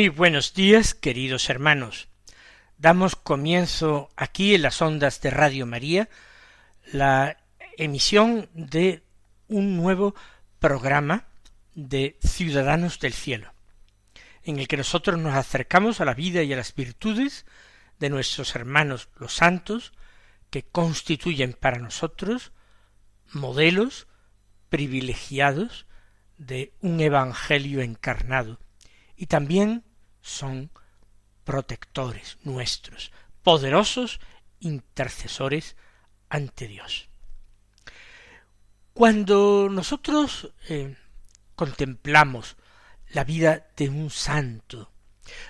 Muy buenos días, queridos hermanos. Damos comienzo aquí en las ondas de Radio María la emisión de un nuevo programa de Ciudadanos del Cielo, en el que nosotros nos acercamos a la vida y a las virtudes de nuestros hermanos los santos, que constituyen para nosotros modelos privilegiados de un Evangelio encarnado, y también son protectores nuestros, poderosos intercesores ante Dios. Cuando nosotros eh, contemplamos la vida de un santo,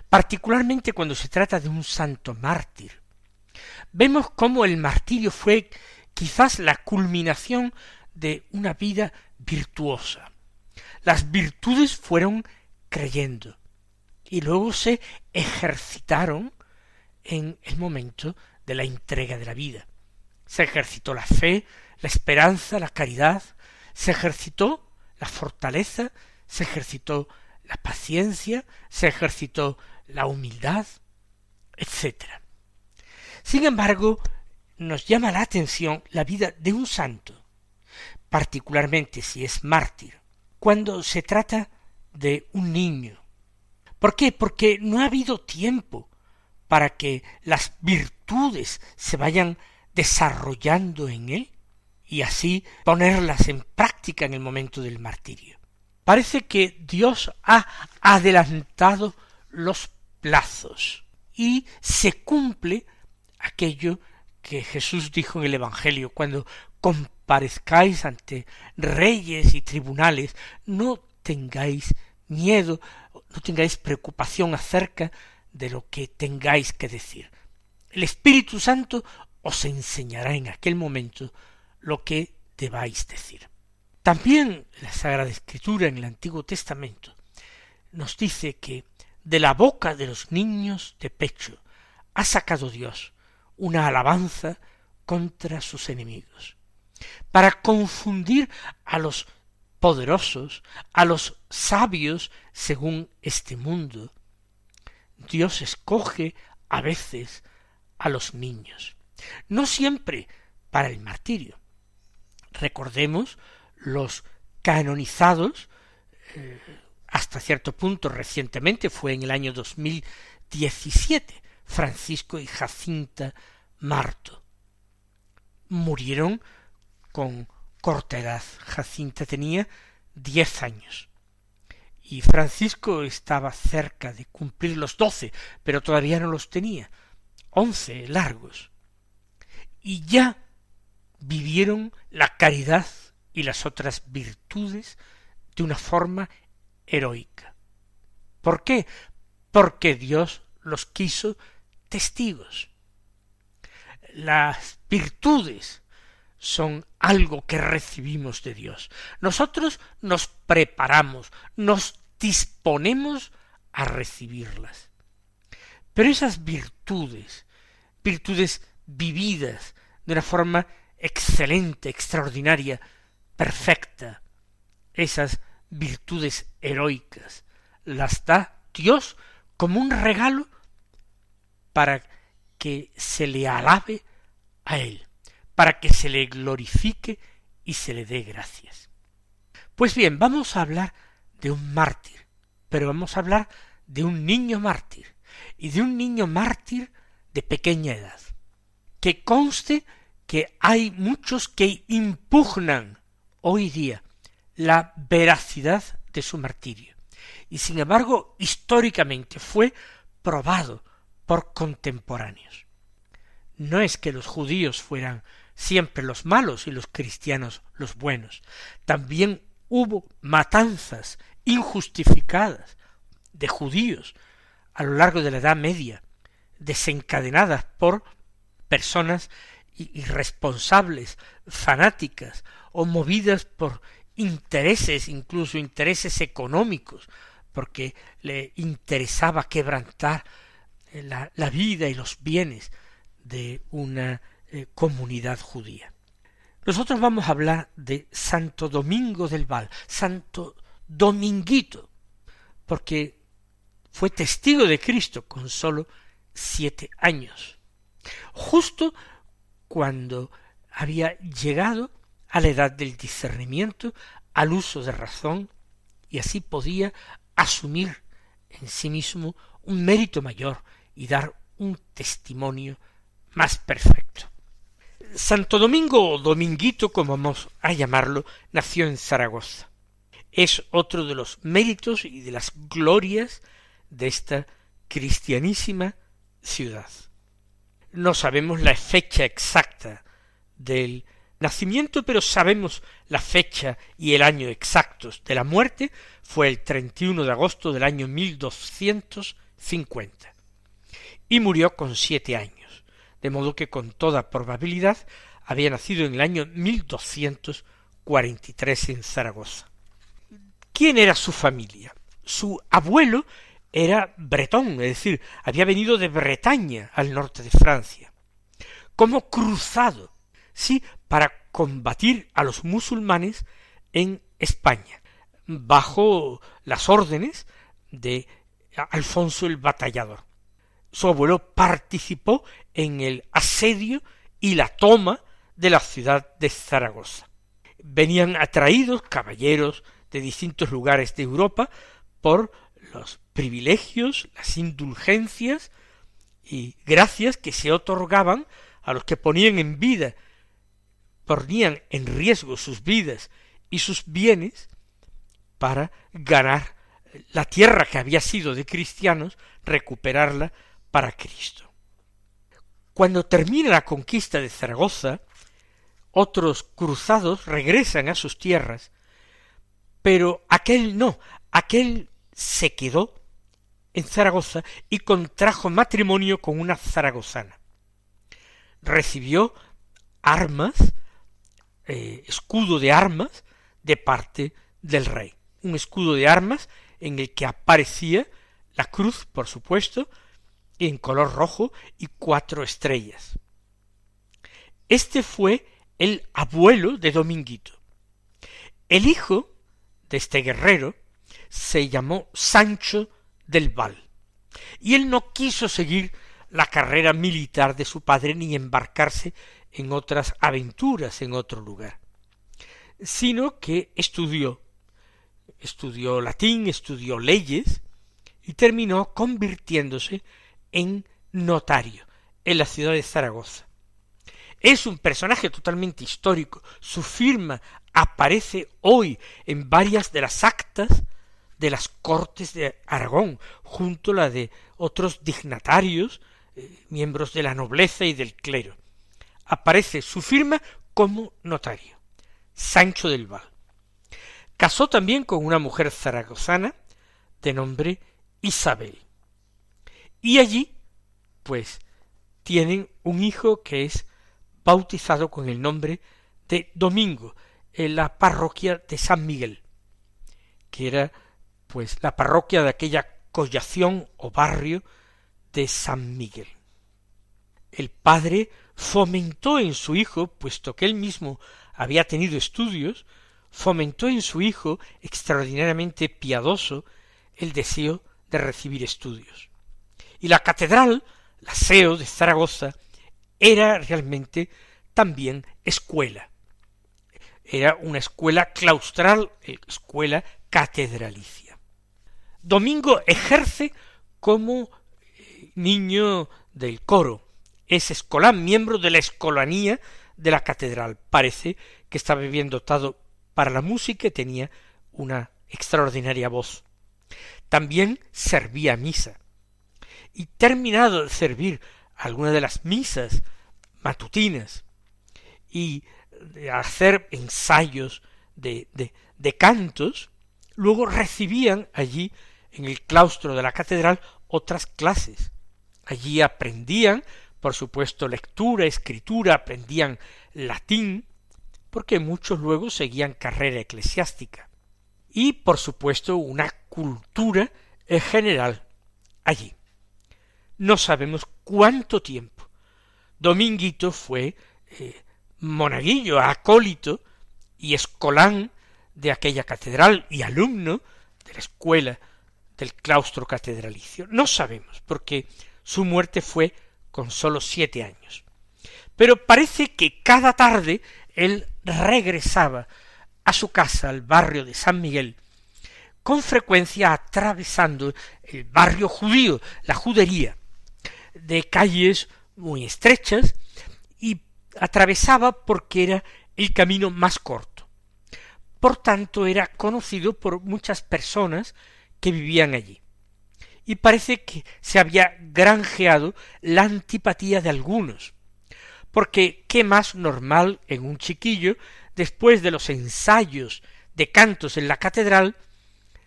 particularmente cuando se trata de un santo mártir, vemos cómo el martirio fue quizás la culminación de una vida virtuosa. Las virtudes fueron creyendo, y luego se ejercitaron en el momento de la entrega de la vida. Se ejercitó la fe, la esperanza, la caridad, se ejercitó la fortaleza, se ejercitó la paciencia, se ejercitó la humildad, etc. Sin embargo, nos llama la atención la vida de un santo, particularmente si es mártir, cuando se trata de un niño, ¿Por qué? Porque no ha habido tiempo para que las virtudes se vayan desarrollando en él y así ponerlas en práctica en el momento del martirio. Parece que Dios ha adelantado los plazos y se cumple aquello que Jesús dijo en el Evangelio cuando comparezcáis ante reyes y tribunales, no tengáis miedo no tengáis preocupación acerca de lo que tengáis que decir. El Espíritu Santo os enseñará en aquel momento lo que debáis decir. También la Sagrada Escritura en el Antiguo Testamento nos dice que de la boca de los niños de pecho ha sacado Dios una alabanza contra sus enemigos, para confundir a los poderosos, a los sabios según este mundo. Dios escoge a veces a los niños, no siempre para el martirio. Recordemos los canonizados eh, hasta cierto punto recientemente fue en el año 2017 Francisco y Jacinta Marto murieron con corta edad. Jacinta tenía diez años. Y Francisco estaba cerca de cumplir los doce, pero todavía no los tenía. Once largos. Y ya vivieron la caridad y las otras virtudes de una forma heroica. ¿Por qué? Porque Dios los quiso testigos. Las virtudes son algo que recibimos de Dios. Nosotros nos preparamos, nos disponemos a recibirlas. Pero esas virtudes, virtudes vividas de una forma excelente, extraordinaria, perfecta, esas virtudes heroicas, las da Dios como un regalo para que se le alabe a Él para que se le glorifique y se le dé gracias. Pues bien, vamos a hablar de un mártir, pero vamos a hablar de un niño mártir, y de un niño mártir de pequeña edad. Que conste que hay muchos que impugnan hoy día la veracidad de su martirio, y sin embargo históricamente fue probado por contemporáneos. No es que los judíos fueran siempre los malos y los cristianos los buenos. También hubo matanzas injustificadas de judíos a lo largo de la Edad Media, desencadenadas por personas irresponsables, fanáticas o movidas por intereses, incluso intereses económicos, porque le interesaba quebrantar eh, la, la vida y los bienes de una eh, comunidad judía. Nosotros vamos a hablar de Santo Domingo del Val, Santo Dominguito, porque fue testigo de Cristo con sólo siete años, justo cuando había llegado a la edad del discernimiento, al uso de razón, y así podía asumir en sí mismo un mérito mayor y dar un testimonio más perfecto. Santo Domingo o Dominguito, como vamos a llamarlo, nació en Zaragoza. Es otro de los méritos y de las glorias de esta cristianísima ciudad. No sabemos la fecha exacta del nacimiento, pero sabemos la fecha y el año exactos de la muerte, fue el 31 de agosto del año 1250, y murió con siete años, de modo que con toda probabilidad había nacido en el año 1243 en Zaragoza. ¿Quién era su familia? Su abuelo era bretón, es decir, había venido de Bretaña al norte de Francia, como cruzado, sí, para combatir a los musulmanes en España, bajo las órdenes de Alfonso el Batallador. Su abuelo participó en el asedio y la toma de la ciudad de Zaragoza. Venían atraídos caballeros de distintos lugares de Europa por los privilegios, las indulgencias y gracias que se otorgaban a los que ponían en vida, ponían en riesgo sus vidas y sus bienes para ganar la tierra que había sido de cristianos, recuperarla para Cristo. Cuando termina la conquista de Zaragoza, otros cruzados regresan a sus tierras, pero aquel no, aquel se quedó en Zaragoza y contrajo matrimonio con una zaragozana. Recibió armas, eh, escudo de armas, de parte del rey. Un escudo de armas en el que aparecía la cruz, por supuesto, en color rojo y cuatro estrellas. Este fue el abuelo de Dominguito. El hijo de este guerrero se llamó Sancho del Val. Y él no quiso seguir la carrera militar de su padre ni embarcarse en otras aventuras en otro lugar, sino que estudió, estudió latín, estudió leyes y terminó convirtiéndose en notario en la ciudad de Zaragoza. Es un personaje totalmente histórico. Su firma aparece hoy en varias de las actas de las Cortes de Aragón, junto a la de otros dignatarios, eh, miembros de la nobleza y del clero. Aparece su firma como notario, Sancho del Val. Casó también con una mujer zaragozana de nombre Isabel. Y allí, pues, tienen un hijo que es bautizado con el nombre de Domingo, en la parroquia de San Miguel, que era pues la parroquia de aquella collación o barrio de San Miguel. El padre fomentó en su hijo, puesto que él mismo había tenido estudios, fomentó en su hijo, extraordinariamente piadoso, el deseo de recibir estudios. Y la catedral, la SEO de Zaragoza, era realmente también escuela. Era una escuela claustral, escuela catedralicia. Domingo ejerce como eh, niño del coro, es escolán, miembro de la escolanía de la catedral. Parece que estaba bien dotado para la música y tenía una extraordinaria voz. También servía misa. Y terminado de servir alguna de las misas matutinas y hacer ensayos de, de, de cantos, luego recibían allí en el claustro de la catedral otras clases. Allí aprendían, por supuesto, lectura, escritura, aprendían latín, porque muchos luego seguían carrera eclesiástica. Y, por supuesto, una cultura en general allí. No sabemos cuánto tiempo. Dominguito fue eh, monaguillo, acólito y escolán de aquella catedral y alumno de la escuela del claustro catedralicio. No sabemos, porque su muerte fue con sólo siete años. Pero parece que cada tarde él regresaba a su casa, al barrio de San Miguel, con frecuencia atravesando el barrio judío, la judería, de calles muy estrechas, y atravesaba porque era el camino más corto. Por tanto, era conocido por muchas personas que vivían allí. Y parece que se había granjeado la antipatía de algunos, porque qué más normal en un chiquillo, después de los ensayos de cantos en la catedral,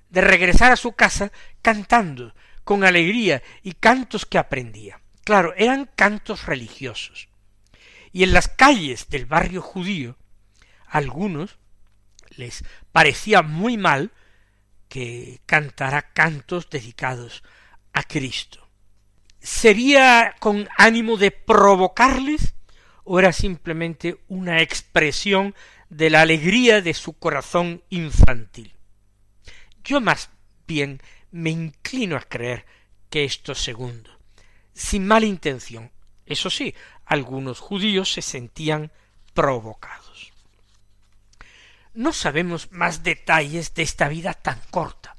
de regresar a su casa cantando con alegría y cantos que aprendía. Claro, eran cantos religiosos. Y en las calles del barrio judío, algunos les parecía muy mal que cantara cantos dedicados a Cristo. ¿Sería con ánimo de provocarles o era simplemente una expresión de la alegría de su corazón infantil? Yo más bien me inclino a creer que esto segundo, sin mala intención. Eso sí, algunos judíos se sentían provocados. No sabemos más detalles de esta vida tan corta.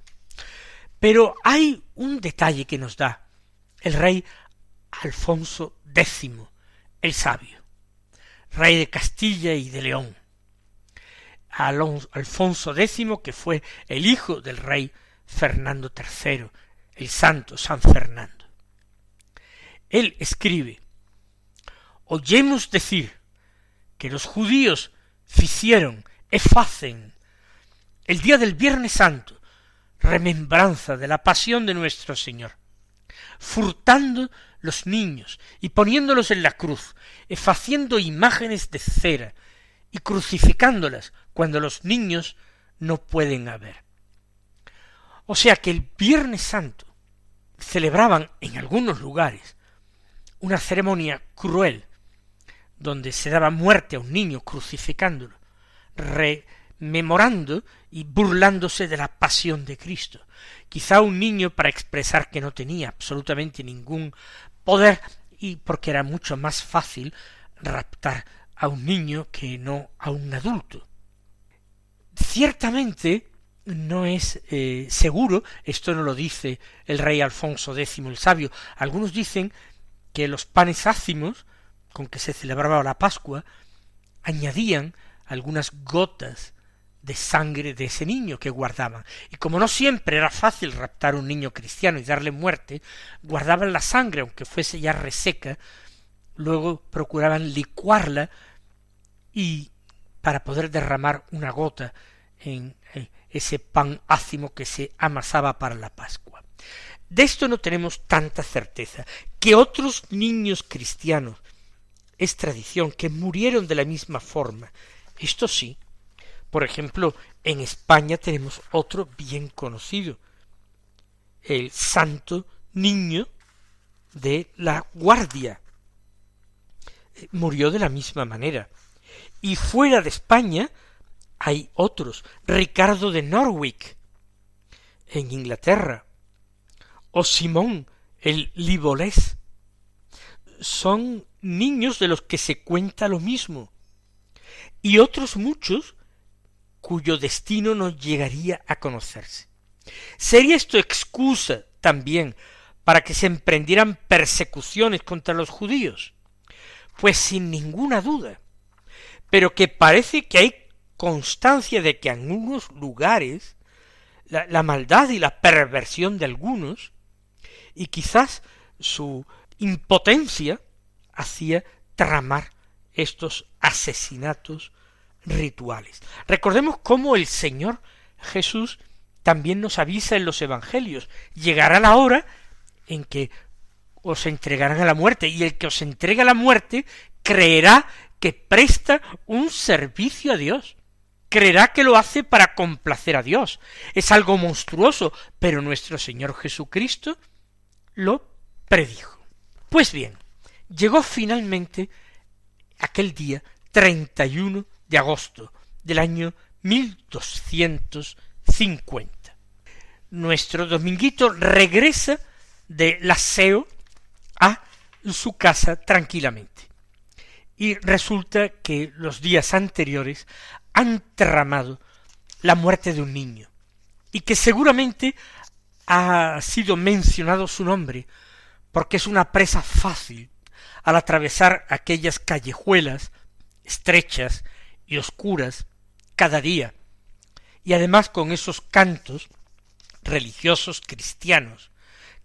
Pero hay un detalle que nos da el rey Alfonso X, el sabio, rey de Castilla y de León. Alfonso X, que fue el hijo del rey Fernando III, el santo San Fernando. Él escribe, oyemos decir que los judíos ficieron facen el día del Viernes Santo, remembranza de la pasión de nuestro Señor, furtando los niños y poniéndolos en la cruz, faciendo imágenes de cera y crucificándolas cuando los niños no pueden haber. O sea que el Viernes Santo celebraban en algunos lugares una ceremonia cruel, donde se daba muerte a un niño crucificándolo, rememorando y burlándose de la pasión de Cristo. Quizá un niño para expresar que no tenía absolutamente ningún poder y porque era mucho más fácil raptar a un niño que no a un adulto. Ciertamente no es eh, seguro, esto no lo dice el rey Alfonso X el sabio, algunos dicen que los panes ácimos con que se celebraba la Pascua añadían algunas gotas de sangre de ese niño que guardaban. Y como no siempre era fácil raptar un niño cristiano y darle muerte, guardaban la sangre, aunque fuese ya reseca, luego procuraban licuarla y para poder derramar una gota en ese pan ácimo que se amasaba para la Pascua. De esto no tenemos tanta certeza. Que otros niños cristianos es tradición que murieron de la misma forma esto sí, por ejemplo, en España tenemos otro bien conocido, el Santo Niño de la Guardia. Eh, murió de la misma manera. Y fuera de España hay otros, Ricardo de Norwich, en Inglaterra, o Simón el Libolés. Son niños de los que se cuenta lo mismo y otros muchos cuyo destino no llegaría a conocerse. ¿Sería esto excusa también para que se emprendieran persecuciones contra los judíos? Pues sin ninguna duda. Pero que parece que hay constancia de que en algunos lugares la, maldad y la perversión de algunos, y quizás su impotencia, hacía tramar estos asesinatos rituales. Recordemos cómo el Señor Jesús también nos avisa en los Evangelios. Llegará la hora en que os entregarán a la muerte, y el que os entrega a la muerte creerá que presta un servicio a Dios. Creerá que lo hace para complacer a Dios. Es algo monstruoso, pero nuestro Señor Jesucristo lo predijo. Pues bien, llegó finalmente aquel día 31 de agosto del año 1250. Nuestro dominguito regresa del aseo a su casa tranquilamente. Y resulta que los días anteriores han tramado la muerte de un niño, y que seguramente ha sido mencionado su nombre, porque es una presa fácil al atravesar aquellas callejuelas estrechas y oscuras cada día, y además con esos cantos religiosos cristianos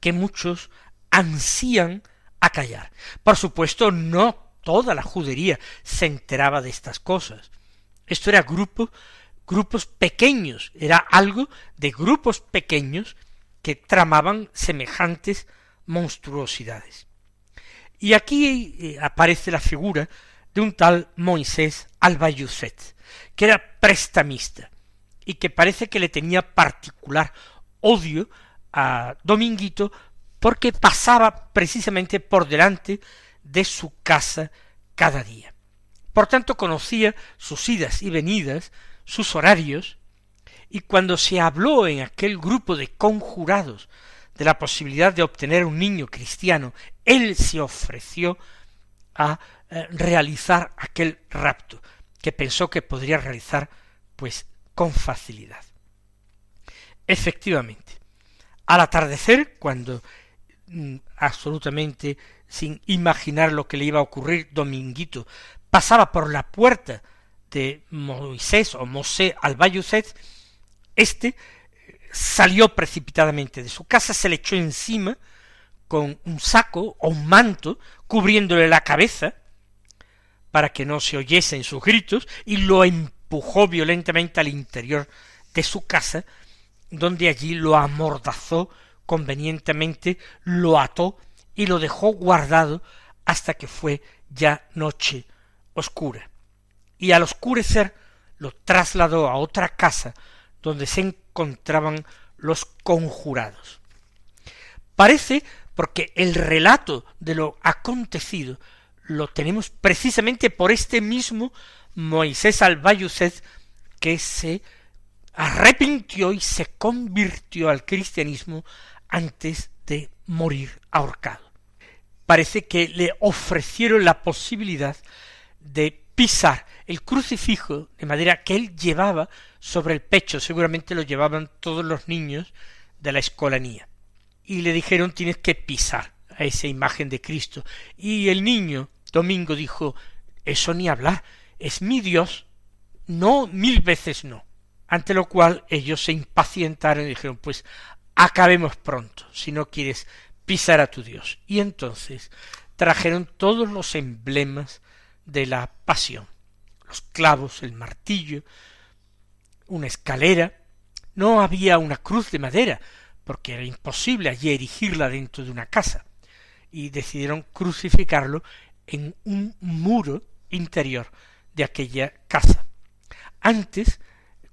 que muchos ansían a callar. Por supuesto, no toda la judería se enteraba de estas cosas. Esto era grupo, grupos pequeños, era algo de grupos pequeños que tramaban semejantes monstruosidades. Y aquí eh, aparece la figura de un tal Moisés Albayuset, que era prestamista y que parece que le tenía particular odio a Dominguito porque pasaba precisamente por delante de su casa cada día. Por tanto conocía sus idas y venidas, sus horarios, y cuando se habló en aquel grupo de conjurados de la posibilidad de obtener un niño cristiano, él se ofreció a eh, realizar aquel rapto, que pensó que podría realizar pues con facilidad. Efectivamente, al atardecer, cuando mm, absolutamente sin imaginar lo que le iba a ocurrir, Dominguito pasaba por la puerta de Moisés o Mosé al Bayuset, éste eh, salió precipitadamente de su casa, se le echó encima con un saco o un manto cubriéndole la cabeza para que no se oyesen sus gritos y lo empujó violentamente al interior de su casa, donde allí lo amordazó convenientemente, lo ató y lo dejó guardado hasta que fue ya noche oscura. Y al oscurecer lo trasladó a otra casa donde se encontraban los conjurados. Parece porque el relato de lo acontecido lo tenemos precisamente por este mismo Moisés Albayuced que se arrepintió y se convirtió al cristianismo antes de morir ahorcado. Parece que le ofrecieron la posibilidad de pisar el crucifijo de madera que él llevaba sobre el pecho, seguramente lo llevaban todos los niños de la escolanía y le dijeron tienes que pisar a esa imagen de Cristo. Y el niño Domingo dijo eso ni hablar, es mi Dios, no mil veces no. Ante lo cual ellos se impacientaron y dijeron pues acabemos pronto, si no quieres pisar a tu Dios. Y entonces trajeron todos los emblemas de la pasión, los clavos, el martillo, una escalera, no había una cruz de madera, porque era imposible allí erigirla dentro de una casa, y decidieron crucificarlo en un muro interior de aquella casa. Antes,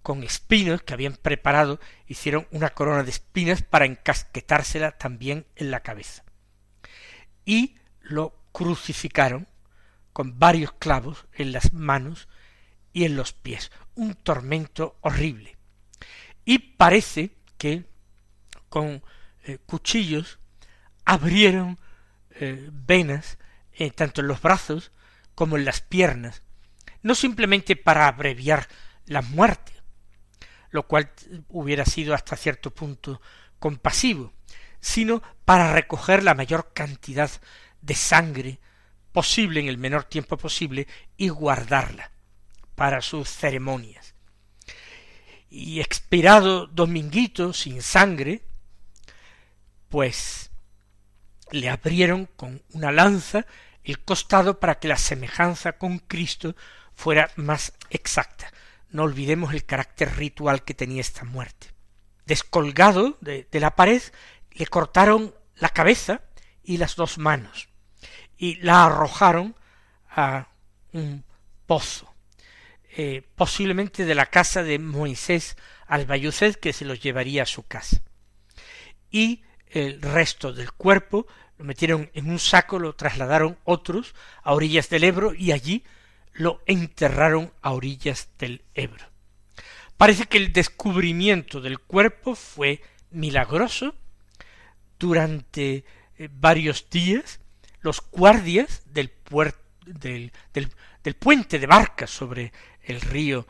con espinos que habían preparado, hicieron una corona de espinas para encasquetársela también en la cabeza. Y lo crucificaron con varios clavos en las manos y en los pies. Un tormento horrible. Y parece que con eh, cuchillos abrieron eh, venas eh, tanto en los brazos como en las piernas, no simplemente para abreviar la muerte, lo cual hubiera sido hasta cierto punto compasivo, sino para recoger la mayor cantidad de sangre posible en el menor tiempo posible y guardarla para sus ceremonias. Y expirado Dominguito sin sangre, pues le abrieron con una lanza el costado para que la semejanza con Cristo fuera más exacta. No olvidemos el carácter ritual que tenía esta muerte. Descolgado de, de la pared, le cortaron la cabeza y las dos manos, y la arrojaron a un pozo, eh, posiblemente de la casa de Moisés Albayuced, que se los llevaría a su casa. Y el resto del cuerpo lo metieron en un saco, lo trasladaron otros a orillas del Ebro y allí lo enterraron a orillas del Ebro. Parece que el descubrimiento del cuerpo fue milagroso. Durante eh, varios días los guardias del, del, del puente de barcas sobre el río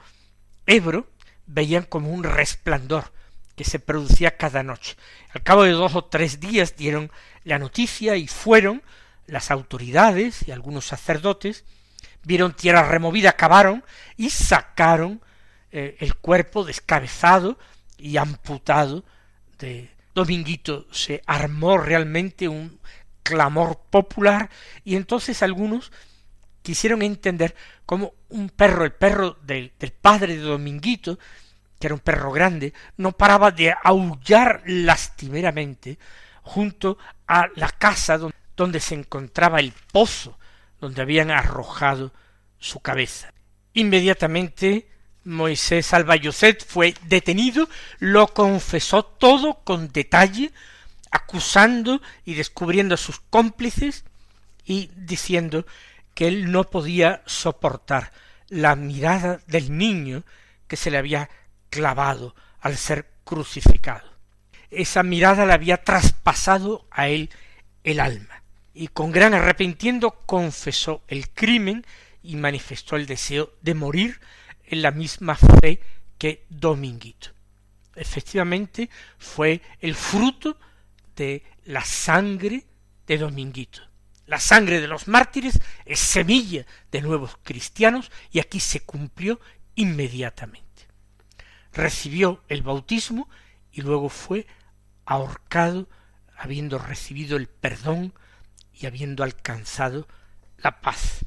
Ebro veían como un resplandor que se producía cada noche. Al cabo de dos o tres días dieron la noticia y fueron las autoridades y algunos sacerdotes, vieron tierra removida, cavaron y sacaron eh, el cuerpo descabezado y amputado de Dominguito. Se armó realmente un clamor popular y entonces algunos quisieron entender cómo un perro, el perro del, del padre de Dominguito, que era un perro grande, no paraba de aullar lastimeramente junto a la casa donde se encontraba el pozo donde habían arrojado su cabeza. Inmediatamente Moisés Albayocet fue detenido, lo confesó todo con detalle, acusando y descubriendo a sus cómplices y diciendo que él no podía soportar la mirada del niño que se le había clavado al ser crucificado. Esa mirada le había traspasado a él el alma, y con gran arrepentiendo confesó el crimen y manifestó el deseo de morir en la misma fe que Dominguito. Efectivamente fue el fruto de la sangre de Dominguito. La sangre de los mártires es semilla de nuevos cristianos y aquí se cumplió inmediatamente recibió el bautismo y luego fue ahorcado habiendo recibido el perdón y habiendo alcanzado la paz.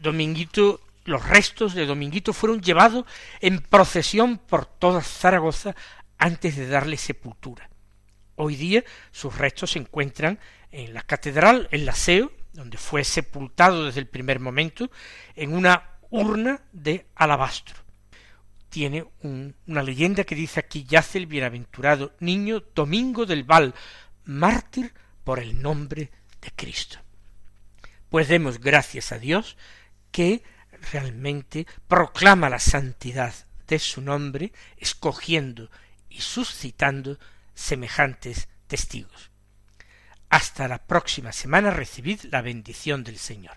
Dominguito, los restos de Dominguito fueron llevados en procesión por toda Zaragoza antes de darle sepultura. Hoy día sus restos se encuentran en la catedral, en la SEO, donde fue sepultado desde el primer momento, en una urna de alabastro tiene una leyenda que dice aquí yace el bienaventurado niño Domingo del Val, mártir por el nombre de Cristo. Pues demos gracias a Dios que realmente proclama la santidad de su nombre, escogiendo y suscitando semejantes testigos. Hasta la próxima semana recibid la bendición del Señor.